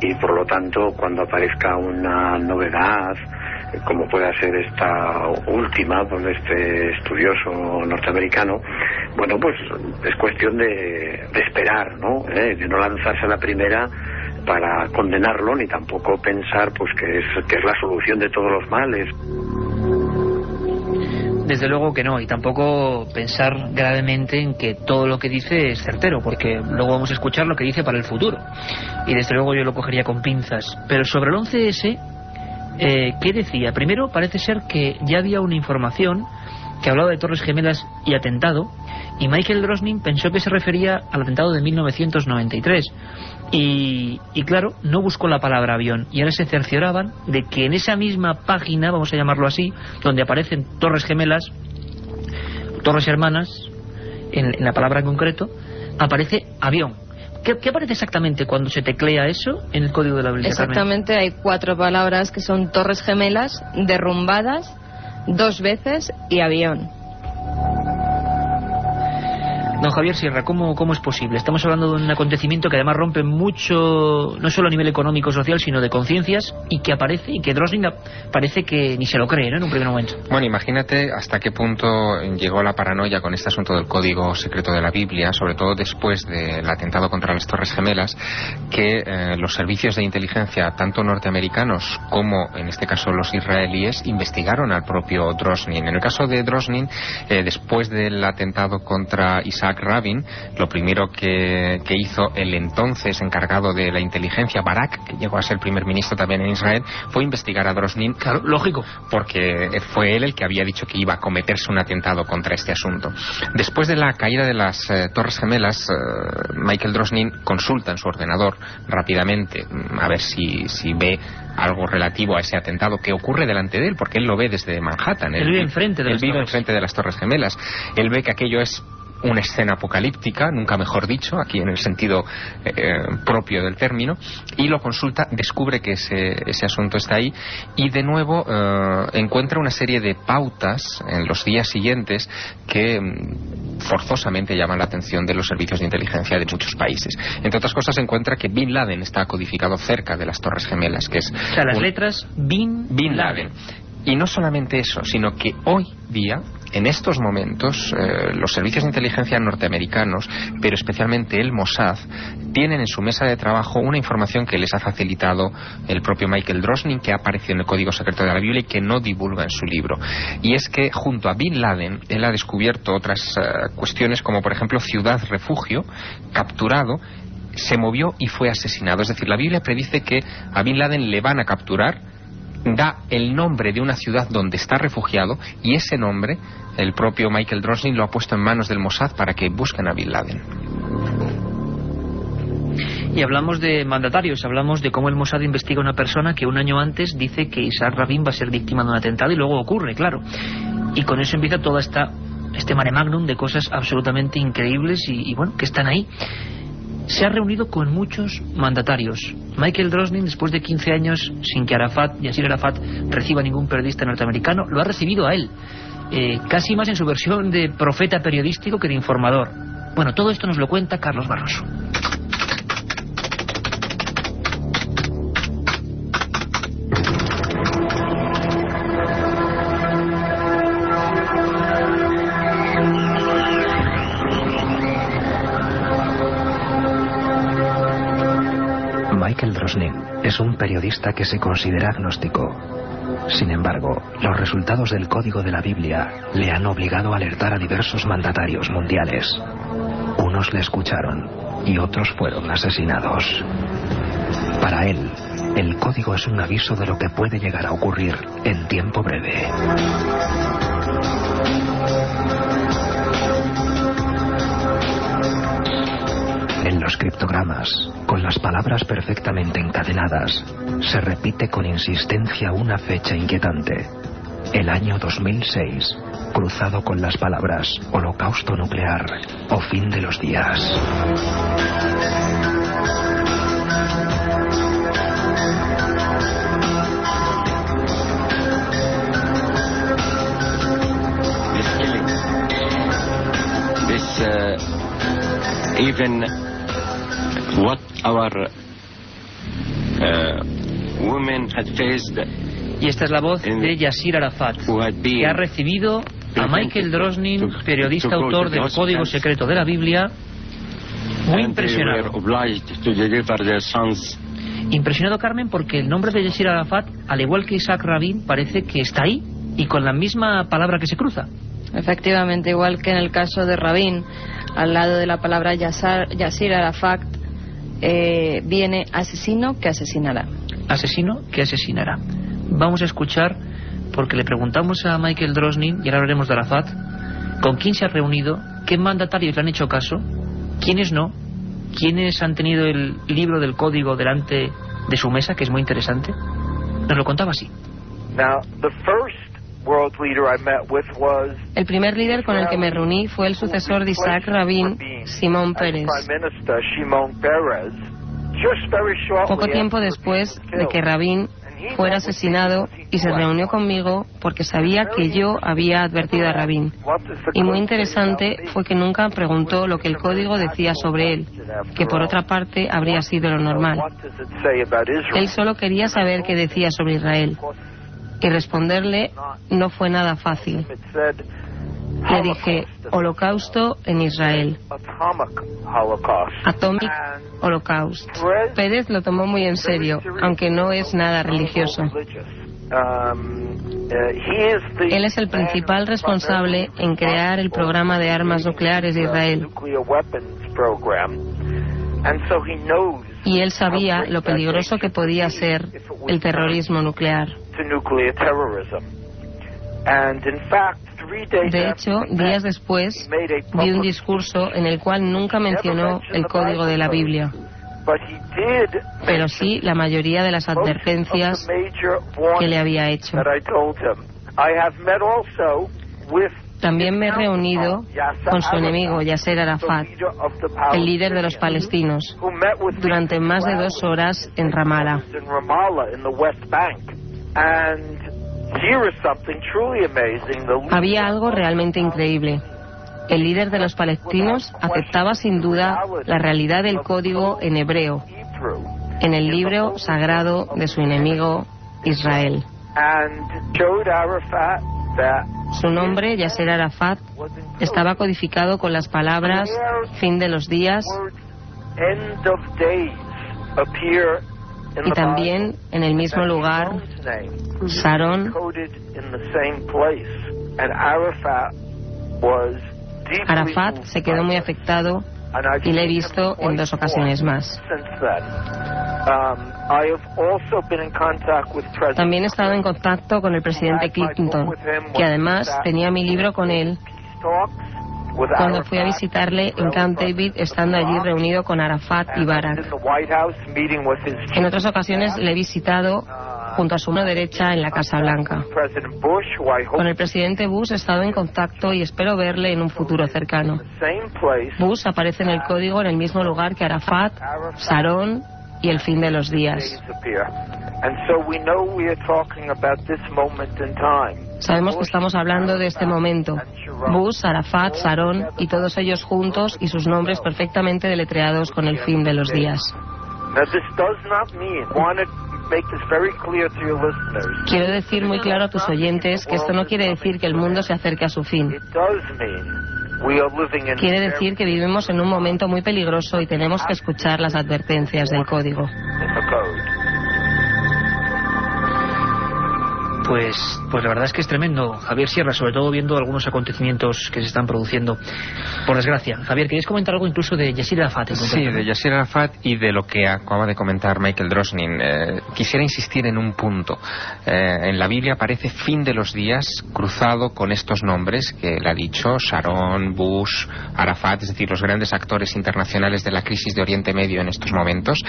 y por lo tanto cuando aparezca una novedad como pueda ser esta última pues, de este estudioso norteamericano bueno pues es cuestión de, esperar no ¿Eh? de no lanzarse a la primera para condenarlo ni tampoco pensar pues que es que es la solución de todos los males desde luego que no, y tampoco pensar gravemente en que todo lo que dice es certero, porque luego vamos a escuchar lo que dice para el futuro. Y desde luego yo lo cogería con pinzas. Pero sobre el 11S, eh, ¿qué decía? Primero, parece ser que ya había una información que hablaba de Torres Gemelas y atentado, y Michael Drosnin pensó que se refería al atentado de 1993. Y, y, claro, no buscó la palabra avión. Y ahora se cercioraban de que en esa misma página, vamos a llamarlo así, donde aparecen torres gemelas, torres hermanas, en, la palabra en concreto, aparece avión. ¿Qué, ¿Qué, aparece exactamente cuando se teclea eso en el código de la Biblia? Exactamente, hay cuatro palabras que son torres gemelas, derrumbadas, dos veces y avión. Don Javier Sierra, ¿cómo, ¿cómo es posible? Estamos hablando de un acontecimiento que además rompe mucho, no solo a nivel económico social, sino de conciencias, y que aparece, y que Drosling parece que ni se lo cree, ¿no?, en un primer momento. Bueno, imagínate hasta qué punto llegó la paranoia con este asunto del código secreto de la Biblia, sobre todo después del atentado contra las Torres Gemelas, que eh, los servicios de inteligencia, tanto norteamericanos como, en este caso, los israelíes, investigaron al propio Drosnin. En el caso de Drosnin, eh, después del atentado contra Isaac Rabin, lo primero que, hizo el entonces encargado de la inteligencia, Barak, que llegó a ser primer ministro también en Israel, fue investigar a Drosnin. Claro, lógico. Porque fue él el que había dicho que iba a cometerse un atentado contra este asunto. Después de la caída de las eh, Torres Gemelas, eh, Michael Drosnin consulta en su ordenador rápidamente mm, a ver si, si ve algo relativo a ese atentado que ocurre delante de él, porque él lo ve desde Manhattan. Él, vive enfrente de, él vive enfrente de las Torres Gemelas. Él ve que aquello es una escena apocalíptica, nunca mejor dicho, aquí en el sentido eh, propio del término, y lo consulta, descubre que ese, ese asunto está ahí y de nuevo eh, encuentra una serie de pautas en los días siguientes que mm, forzosamente llaman la atención de los servicios de inteligencia de muchos países. Entre otras cosas encuentra que Bin Laden está codificado cerca de las Torres Gemelas, que es... O sea, las letras Bin, Bin Laden. Y no solamente eso, sino que hoy día en estos momentos, eh, los servicios de inteligencia norteamericanos, pero especialmente el Mossad, tienen en su mesa de trabajo una información que les ha facilitado el propio Michael Drosnin, que ha aparecido en el Código Secreto de la Biblia y que no divulga en su libro. Y es que junto a Bin Laden, él ha descubierto otras eh, cuestiones como, por ejemplo, ciudad refugio, capturado, se movió y fue asesinado. Es decir, la Biblia predice que a Bin Laden le van a capturar da el nombre de una ciudad donde está refugiado y ese nombre el propio Michael Drosnin lo ha puesto en manos del Mossad para que busquen a Bin Laden. Y hablamos de mandatarios, hablamos de cómo el Mossad investiga a una persona que un año antes dice que Isaac Rabin va a ser víctima de un atentado y luego ocurre, claro. Y con eso empieza toda esta este mare magnum de cosas absolutamente increíbles y, y bueno, que están ahí se ha reunido con muchos mandatarios. Michael Drosnin, después de 15 años sin que Arafat, Yasir Arafat, reciba ningún periodista norteamericano, lo ha recibido a él. Eh, casi más en su versión de profeta periodístico que de informador. Bueno, todo esto nos lo cuenta Carlos Barroso. Es un periodista que se considera agnóstico. Sin embargo, los resultados del código de la Biblia le han obligado a alertar a diversos mandatarios mundiales. Unos le escucharon y otros fueron asesinados. Para él, El código es un aviso de lo que puede llegar a ocurrir en tiempo breve. En los criptogramas, con las palabras perfectamente encadenadas, se repite con insistencia una fecha inquietante. El año 2006, cruzado con las palabras holocausto nuclear o fin de los días. This, uh, even what our uh, women had faced Y esta es la voz de Yasir Arafat, que ha recibido a Michael Drosnin, periodista autor del Código Secreto de la Biblia, muy impresionado. Impresionado, Carmen, porque el nombre de Yasir Arafat, al igual que Isaac Rabin, parece que está ahí y con la misma palabra que se cruza. Efectivamente, igual que en el caso de Rabin, al lado de la palabra Yasir Arafat eh, viene asesino que asesinará. Asesino que asesinará. Vamos a escuchar, porque le preguntamos a Michael Drosnin, y ahora hablaremos de Arafat, con quién se ha reunido, qué mandatarios le han hecho caso, quiénes no, quiénes han tenido el libro del código delante de su mesa, que es muy interesante. Nos lo contaba así. El primer líder con el que me reuní fue el sucesor de Isaac Rabin, Simón Pérez. Poco tiempo después de que Rabin fuera asesinado y se reunió conmigo porque sabía que yo había advertido a Rabin. Y muy interesante fue que nunca preguntó lo que el código decía sobre él, que por otra parte habría sido lo normal. Él solo quería saber qué decía sobre Israel. Y responderle no fue nada fácil. Le dije, holocausto en Israel. Atomic Holocaust. Pérez lo tomó muy en serio, aunque no es nada religioso. Él es el principal responsable en crear el programa de armas nucleares de Israel. Y él sabía lo peligroso que podía ser el terrorismo nuclear. De hecho, días después, di un discurso en el cual nunca mencionó el código de la Biblia, pero sí la mayoría de las advertencias que le había hecho. También me he reunido con su enemigo, Yasser Arafat, el líder de los palestinos, durante más de dos horas en Ramallah. Había algo realmente increíble. El líder de los palestinos aceptaba sin duda la realidad del código en hebreo, en el libro sagrado de su enemigo Israel. Su nombre, Yasser Arafat, estaba codificado con las palabras fin de los días y también en el mismo lugar Sharon Arafat se quedó muy afectado y le he visto en dos ocasiones más. También he estado en contacto con el presidente Clinton, que además tenía mi libro con él cuando fui a visitarle en Camp David, estando allí reunido con Arafat y Barak. En otras ocasiones le he visitado junto a su mano derecha en la Casa Blanca. Con el presidente Bush he estado en contacto y espero verle en un futuro cercano. Bush aparece en el código en el mismo lugar que Arafat, Sharon y el fin de los días. Sabemos que estamos hablando de este momento. Bush, Arafat, Sharon y todos ellos juntos y sus nombres perfectamente deletreados con el fin de los días. Quiero decir muy claro a tus oyentes que esto no quiere decir que el mundo se acerque a su fin. Quiere decir que vivimos en un momento muy peligroso y tenemos que escuchar las advertencias del código. Pues, pues la verdad es que es tremendo, Javier Sierra, sobre todo viendo algunos acontecimientos que se están produciendo, por desgracia. Javier, ¿queréis comentar algo incluso de Yasir Arafat? Sí, de Yasir Arafat y de lo que acaba de comentar Michael Drosnin. Eh, quisiera insistir en un punto. Eh, en la Biblia aparece fin de los días cruzado con estos nombres que le ha dicho Sharon, Bush, Arafat, es decir, los grandes actores internacionales de la crisis de Oriente Medio en estos momentos.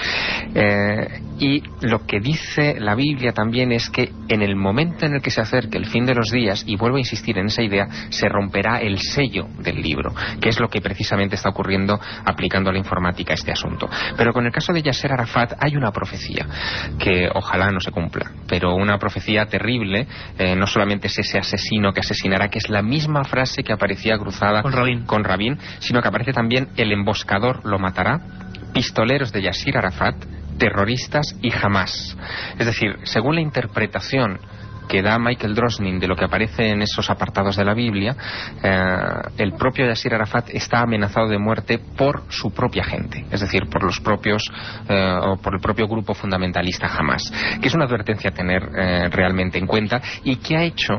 Eh, y lo que dice la Biblia también es que en el momento en el que se acerque el fin de los días, y vuelvo a insistir en esa idea, se romperá el sello del libro, que es lo que precisamente está ocurriendo aplicando a la informática este asunto. Pero con el caso de Yasser Arafat hay una profecía que ojalá no se cumpla, pero una profecía terrible, eh, no solamente es ese asesino que asesinará, que es la misma frase que aparecía cruzada con Rabin, sino que aparece también el emboscador lo matará, pistoleros de Yasir Arafat, terroristas y jamás. Es decir, según la interpretación que da Michael Drosnin de lo que aparece en esos apartados de la Biblia, eh, el propio Yasir Arafat está amenazado de muerte por su propia gente, es decir, por los propios eh, o por el propio grupo fundamentalista Hamas, que es una advertencia a tener eh, realmente en cuenta y que ha hecho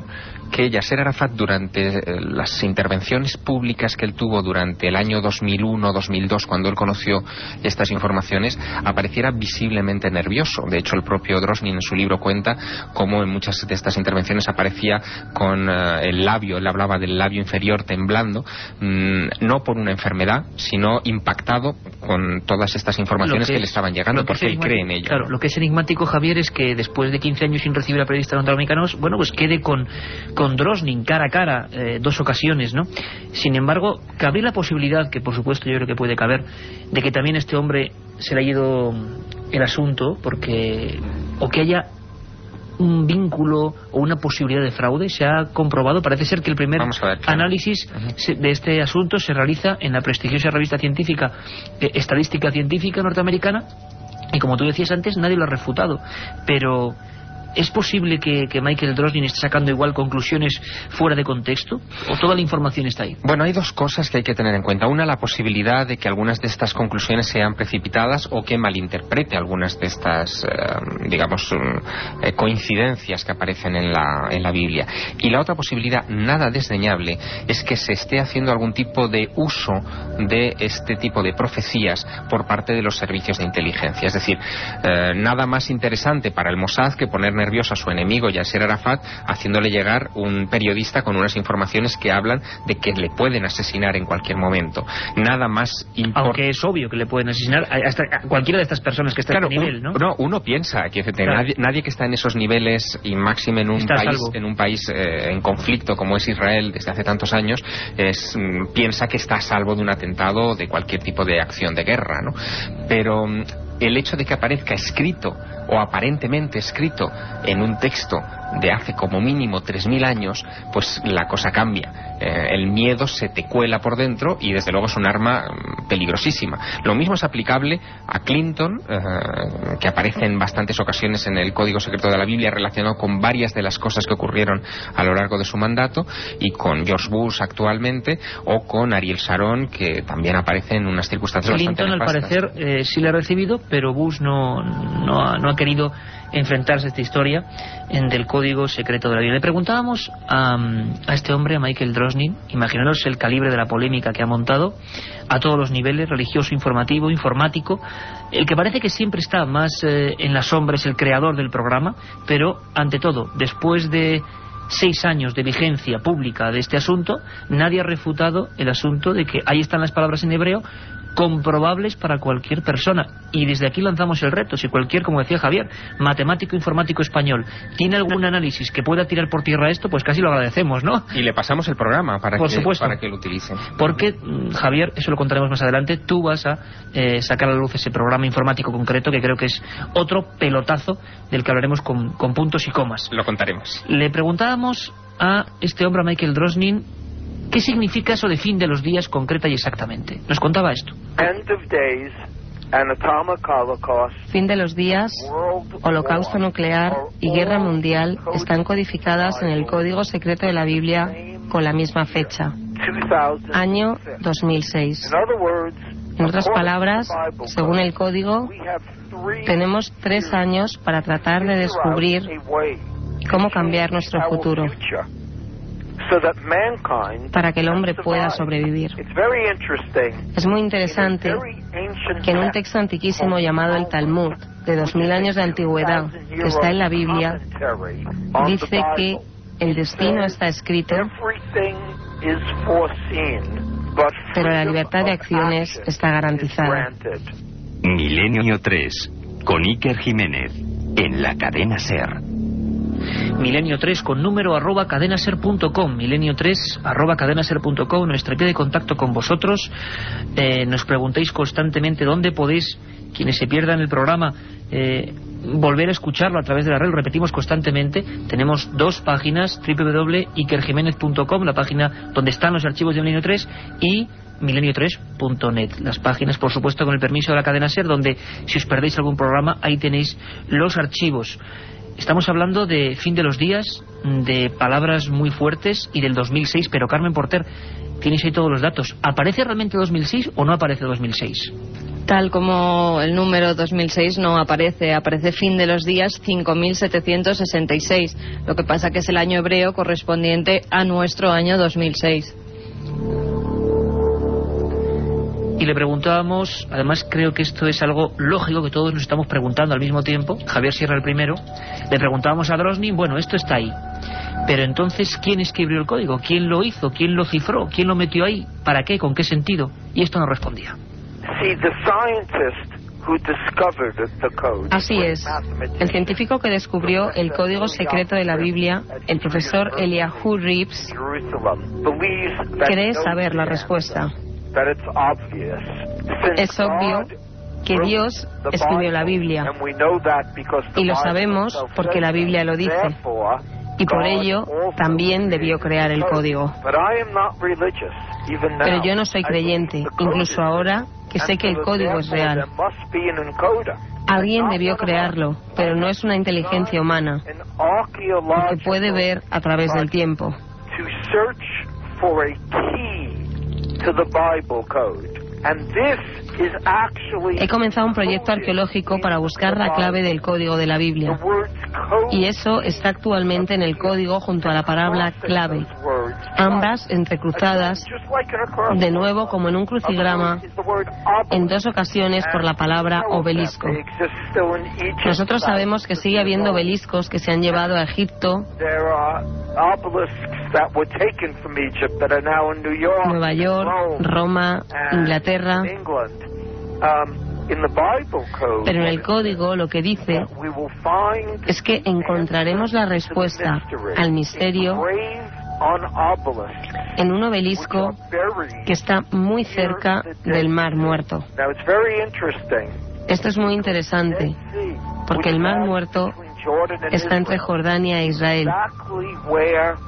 que Yasser Arafat durante eh, las intervenciones públicas que él tuvo durante el año 2001-2002 cuando él conoció estas informaciones apareciera visiblemente nervioso. De hecho, el propio Drosnin en su libro cuenta cómo en muchas de estas intervenciones aparecía con eh, el labio, él hablaba del labio inferior temblando, mm, no por una enfermedad, sino impactado con todas estas informaciones que, le estaban llegando porque él cree en ello. Claro, lo que es enigmático, Javier, es que después de 15 años sin recibir a periodistas norteamericanos, bueno, pues quede con con Drosnin cara a cara eh, dos ocasiones, ¿no? Sin embargo, cabría la posibilidad, que por supuesto yo creo que puede caber, de que también este hombre se le ha ido el asunto porque o que haya un vínculo o una posibilidad de fraude se ha comprobado. Parece ser que el primer análisis de este asunto se realiza en la prestigiosa revista científica eh, Estadística Científica Norteamericana y como tú decías antes, nadie lo ha refutado. Pero ¿Es posible que, Michael Drosnin esté sacando igual conclusiones fuera de contexto? ¿O toda la información está ahí? Bueno, hay dos cosas que hay que tener en cuenta. Una, la posibilidad de que algunas de estas conclusiones sean precipitadas o que malinterprete algunas de estas, eh, digamos, mm, eh, coincidencias que aparecen en la, en la Biblia. Y la otra posibilidad, nada desdeñable, es que se esté haciendo algún tipo de uso de este tipo de profecías por parte de los servicios de inteligencia. Es decir, eh, nada más interesante para el Mossad que poner nervioso a su enemigo Yasser Arafat haciéndole llegar un periodista con unas informaciones que hablan de que le pueden asesinar en cualquier momento. Nada más importante. Aunque es obvio que le pueden asesinar a, cualquiera de estas personas que está en ese nivel, ¿no? No, uno piensa que nadie, que está en esos niveles y máxime en un país, en, un país eh, en conflicto como es Israel desde hace tantos años es, mm, piensa que está a salvo de un atentado o de cualquier tipo de acción de guerra, ¿no? Pero mm, el hecho de que aparezca escrito o aparentemente escrito en un texto de hace como mínimo 3.000 años, pues la cosa cambia. Eh, el miedo se te cuela por dentro y desde luego es un arma mm, peligrosísima. Lo mismo es aplicable a Clinton, eh, que aparece en bastantes ocasiones en el Código Secreto de la Biblia relacionado con varias de las cosas que ocurrieron a lo largo de su mandato, y con George Bush actualmente, o con Ariel Sharon, que también aparece en unas circunstancias Clinton, bastante al parecer, eh, sí le ha recibido, pero Bush no, no, ha, querido enfrentarse a esta historia en del Código Secreto de la Biblia. Le preguntábamos a, a este hombre, a Michael Drosnin, imaginaros el calibre de la polémica que ha montado a todos los niveles, religioso, informativo, informático. El que parece que siempre está más eh, en la sombra es el creador del programa, pero ante todo, después de seis años de vigencia pública de este asunto, nadie ha refutado el asunto de que ahí están las palabras en hebreo, comprobables para cualquier persona. Y desde aquí lanzamos el reto. Si cualquier, como decía Javier, matemático informático español tiene algún análisis que pueda tirar por tierra esto, pues casi lo agradecemos, ¿no? Y le pasamos el programa para, que, para que lo utilicen. Porque, mm, Javier, eso lo contaremos más adelante, tú vas a eh, sacar a la luz ese programa informático concreto que creo que es otro pelotazo del que hablaremos con, con puntos y comas. Lo contaremos. Le preguntábamos a este hombre, a Michael Drosnin, ¿Qué significa eso de fin de los días concreta y exactamente? Nos contaba esto. Fin de los días, holocausto nuclear y guerra mundial están codificadas en el código secreto de la Biblia con la misma fecha, año 2006. En otras palabras, según el código, tenemos tres años para tratar de descubrir cómo cambiar nuestro futuro para que el hombre pueda sobrevivir. Es muy interesante que en un texto antiquísimo llamado el Talmud, de dos mil años de antigüedad, que está en la Biblia, dice que el destino está escrito, pero la libertad de acciones está garantizada. Milenio 3, con Iker Jiménez, en la cadena Ser. Milenio 3 con número arroba cadenaser.com, Milenio 3 arroba cadenaser.com, nuestra vía de contacto con vosotros. Eh, nos preguntéis constantemente dónde podéis, quienes se pierdan el programa, eh, volver a escucharlo a través de la red, lo repetimos constantemente. Tenemos dos páginas, www.ikerjiménez.com, la página donde están los archivos de Milenio 3, y milenio3.net. Las páginas, por supuesto, con el permiso de la cadena SER, donde si os perdéis algún programa, ahí tenéis los archivos. Estamos hablando de fin de los días, de palabras muy fuertes y del 2006, pero Carmen Porter, tienes ahí todos los datos. ¿Aparece realmente 2006 o no aparece 2006? Tal como el número 2006 no aparece, aparece fin de los días 5766. Lo que pasa que es el año hebreo correspondiente a nuestro año 2006. Y le preguntábamos, además creo que esto es algo lógico que todos nos estamos preguntando al mismo tiempo, Javier Sierra el primero, le preguntábamos a Drosnin, bueno, esto está ahí, pero entonces, ¿quién escribió el código? ¿Quién lo hizo? ¿Quién lo cifró? ¿Quién lo metió ahí? ¿Para qué? ¿Con qué sentido? Y esto no respondía. Así es. El científico que descubrió el código secreto de la Biblia, el profesor Eliahu Reeves, cree saber la respuesta. Es obvio que Dios escribió la Biblia. Y lo sabemos porque la Biblia lo dice. y por ello también debió crear el código. Pero yo no soy creyente, incluso ahora que sé que el código es real. Alguien debió crearlo, pero no es una inteligencia humana, que puede ver a través del tiempo. to the Bible code. He comenzado un proyecto arqueológico para buscar la clave del código de la Biblia. Y eso está actualmente en el código junto a la palabra clave. Ambas entrecruzadas, de nuevo como en un crucigrama, en dos ocasiones por la palabra obelisco. Nosotros sabemos que sigue habiendo obeliscos que se han llevado a Egipto, Nueva York, Roma, Inglaterra. Pero en el código lo que dice es que encontraremos la respuesta al misterio en un obelisco que está muy cerca del Mar Muerto. Esto es muy interesante porque el Mar Muerto está entre Jordania e Israel.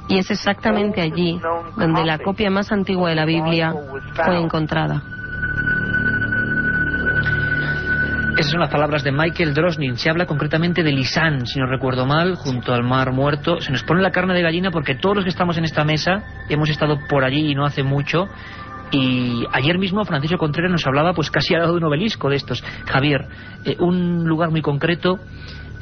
Y es exactamente allí donde la copia más antigua de la Biblia fue encontrada. Esas son las palabras de Michael Drosnin. Se habla concretamente de Lisán, si no recuerdo mal, junto al Mar Muerto. Se nos pone la carne de gallina porque todos los que estamos en esta mesa hemos estado por allí y no hace mucho. Y ayer mismo Francisco Contreras nos hablaba pues casi al lado de un obelisco de estos. Javier, eh, un lugar muy concreto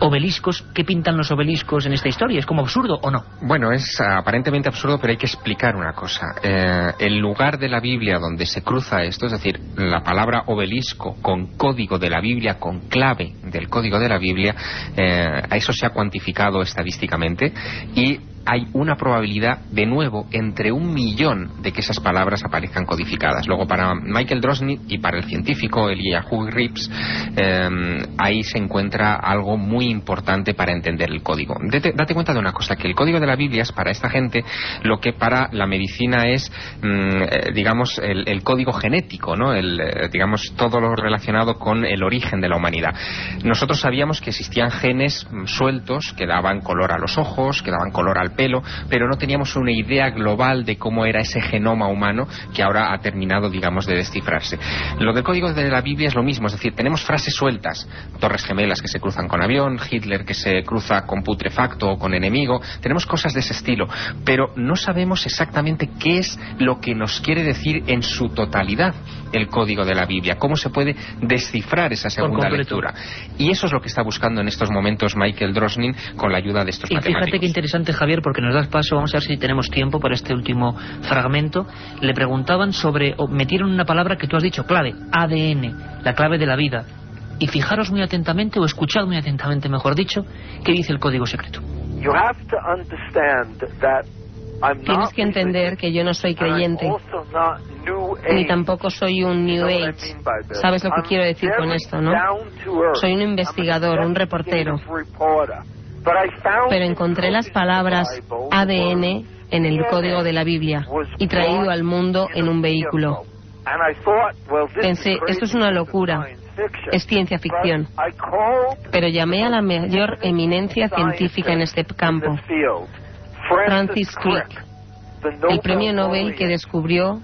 obeliscos, ¿qué pintan los obeliscos en esta historia? ¿Es como absurdo o no? Bueno, es aparentemente absurdo, pero hay que explicar una cosa. Eh, el lugar de la Biblia donde se cruza esto, es decir, la palabra obelisco con código de la Biblia, con clave del código de la Biblia, eh, a eso se ha cuantificado estadísticamente y hay una probabilidad, de nuevo, entre un millón de que esas palabras aparezcan codificadas. Luego, para Michael Drosny y para el científico Eliyahu Rips, em, ahí se encuentra algo muy importante para entender el código. Date, cuenta de una cosa, que el código de la Biblia es para esta gente lo que para la medicina es, mm, eh, digamos, el, código genético, ¿no? El, eh, digamos, todo lo relacionado con el origen de la humanidad. Nosotros sabíamos que existían genes mm, sueltos que daban color a los ojos, que daban color al pelo, pero no teníamos una idea global de cómo era ese genoma humano que ahora ha terminado, digamos, de descifrarse. Lo del código de la Biblia es lo mismo, es decir, tenemos frases sueltas, torres gemelas que se cruzan con avión, Hitler que se cruza con putrefacto o con enemigo, tenemos cosas de ese estilo, pero no sabemos exactamente qué es lo que nos quiere decir en su totalidad. El código de la Biblia, cómo se puede descifrar esa segunda lectura. Y eso es lo que está buscando en estos momentos Michael Drosnin con la ayuda de estos y matemáticos. fíjate qué interesante, Javier, porque nos das paso, vamos a ver si tenemos tiempo para este último fragmento. Le preguntaban sobre, o metieron una palabra que tú has dicho, clave, ADN, la clave de la vida. Y fijaros muy atentamente, o escuchad muy atentamente, mejor dicho, qué dice el código secreto. Tienes que entender que yo no soy creyente, ni tampoco soy un New Age. ¿Sabes lo que quiero decir con esto, no? Soy un investigador, un reportero. Pero encontré las palabras ADN en el código de la Biblia y traído al mundo en un vehículo. Pensé, esto es una locura, es ciencia ficción. Pero llamé a la mayor eminencia científica en este campo, Francis Crick, el premio Nobel que descubrió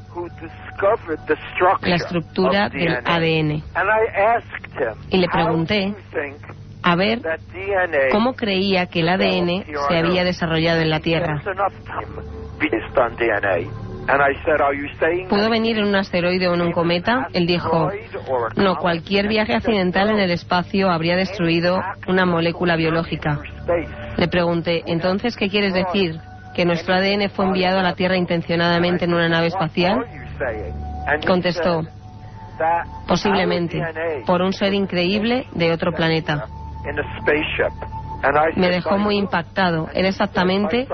la estructura del ADN. Y le pregunté a ver cómo creía que el ADN se había desarrollado en la Tierra. ¿Pudo venir en un asteroide o en un cometa? Él dijo, no, cualquier viaje accidental en el espacio habría destruido una molécula biológica. Le pregunté, entonces, ¿qué quieres decir? ¿Que nuestro ADN fue enviado a la Tierra intencionadamente en una nave espacial? Contestó, posiblemente, por un ser increíble de otro planeta. Me dejó muy impactado. Era exactamente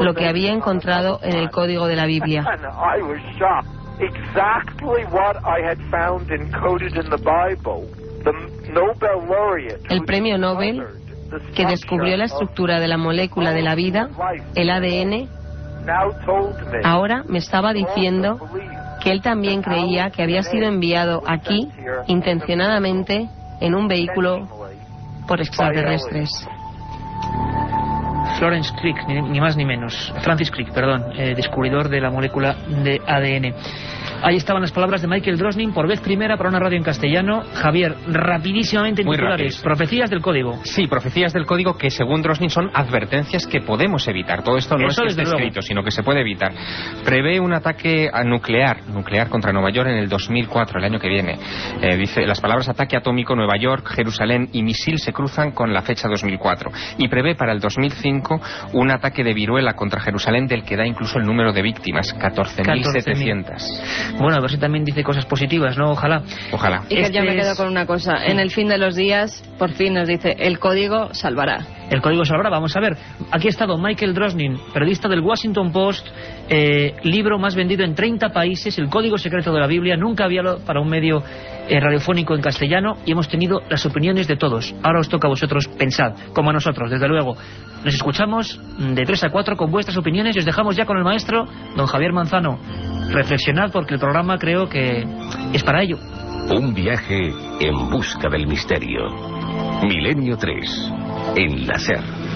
lo que había encontrado en el código de la Biblia. El premio Nobel que descubrió la estructura de la molécula de la vida, el ADN, ahora me estaba diciendo que él también creía que había sido enviado aquí intencionadamente en un vehículo por extraterrestres. Florence Crick, ni, más ni menos. Francis Crick, perdón, eh, descubridor de la molécula de ADN. Ahí estaban las palabras de Michael Drosnin por vez primera para una radio en castellano. Javier, rapidísimamente en Muy titulares. Profecías del código. Sí, profecías del código que según Drosnin son advertencias que podemos evitar. Todo esto no Eso es que esté escrito, sino que se puede evitar. Prevé un ataque a nuclear, nuclear contra Nueva York en el 2004, el año que viene. Eh, dice, las palabras ataque atómico, Nueva York, Jerusalén y misil se cruzan con la fecha 2004. Y prevé para el 2005 un ataque de viruela contra Jerusalén del que da incluso el número de víctimas, 14.700. Bueno, a ver si también dice cosas positivas, ¿no? Ojalá. Ojalá. Y que Este yo me quedo es- con una cosa. En el fin de los días, por fin nos dice, el código salvará. El código salvará. Vamos a ver. Aquí ha estado Michael Drosnin, periodista del Washington Post, eh, libro más vendido en 30 países, El código secreto de la Biblia. Nunca había para un medio eh, radiofónico en castellano y hemos tenido las opiniones de todos. Ahora os toca a vosotros pensar, como a nosotros, desde luego. Nos escuchamos de 3 a 4 con vuestras opiniones y os dejamos ya con el maestro, don Javier Manzano. Reflexionad porque el programa creo que es para ello. Un viaje en busca del misterio. Milenio 3. En la SER.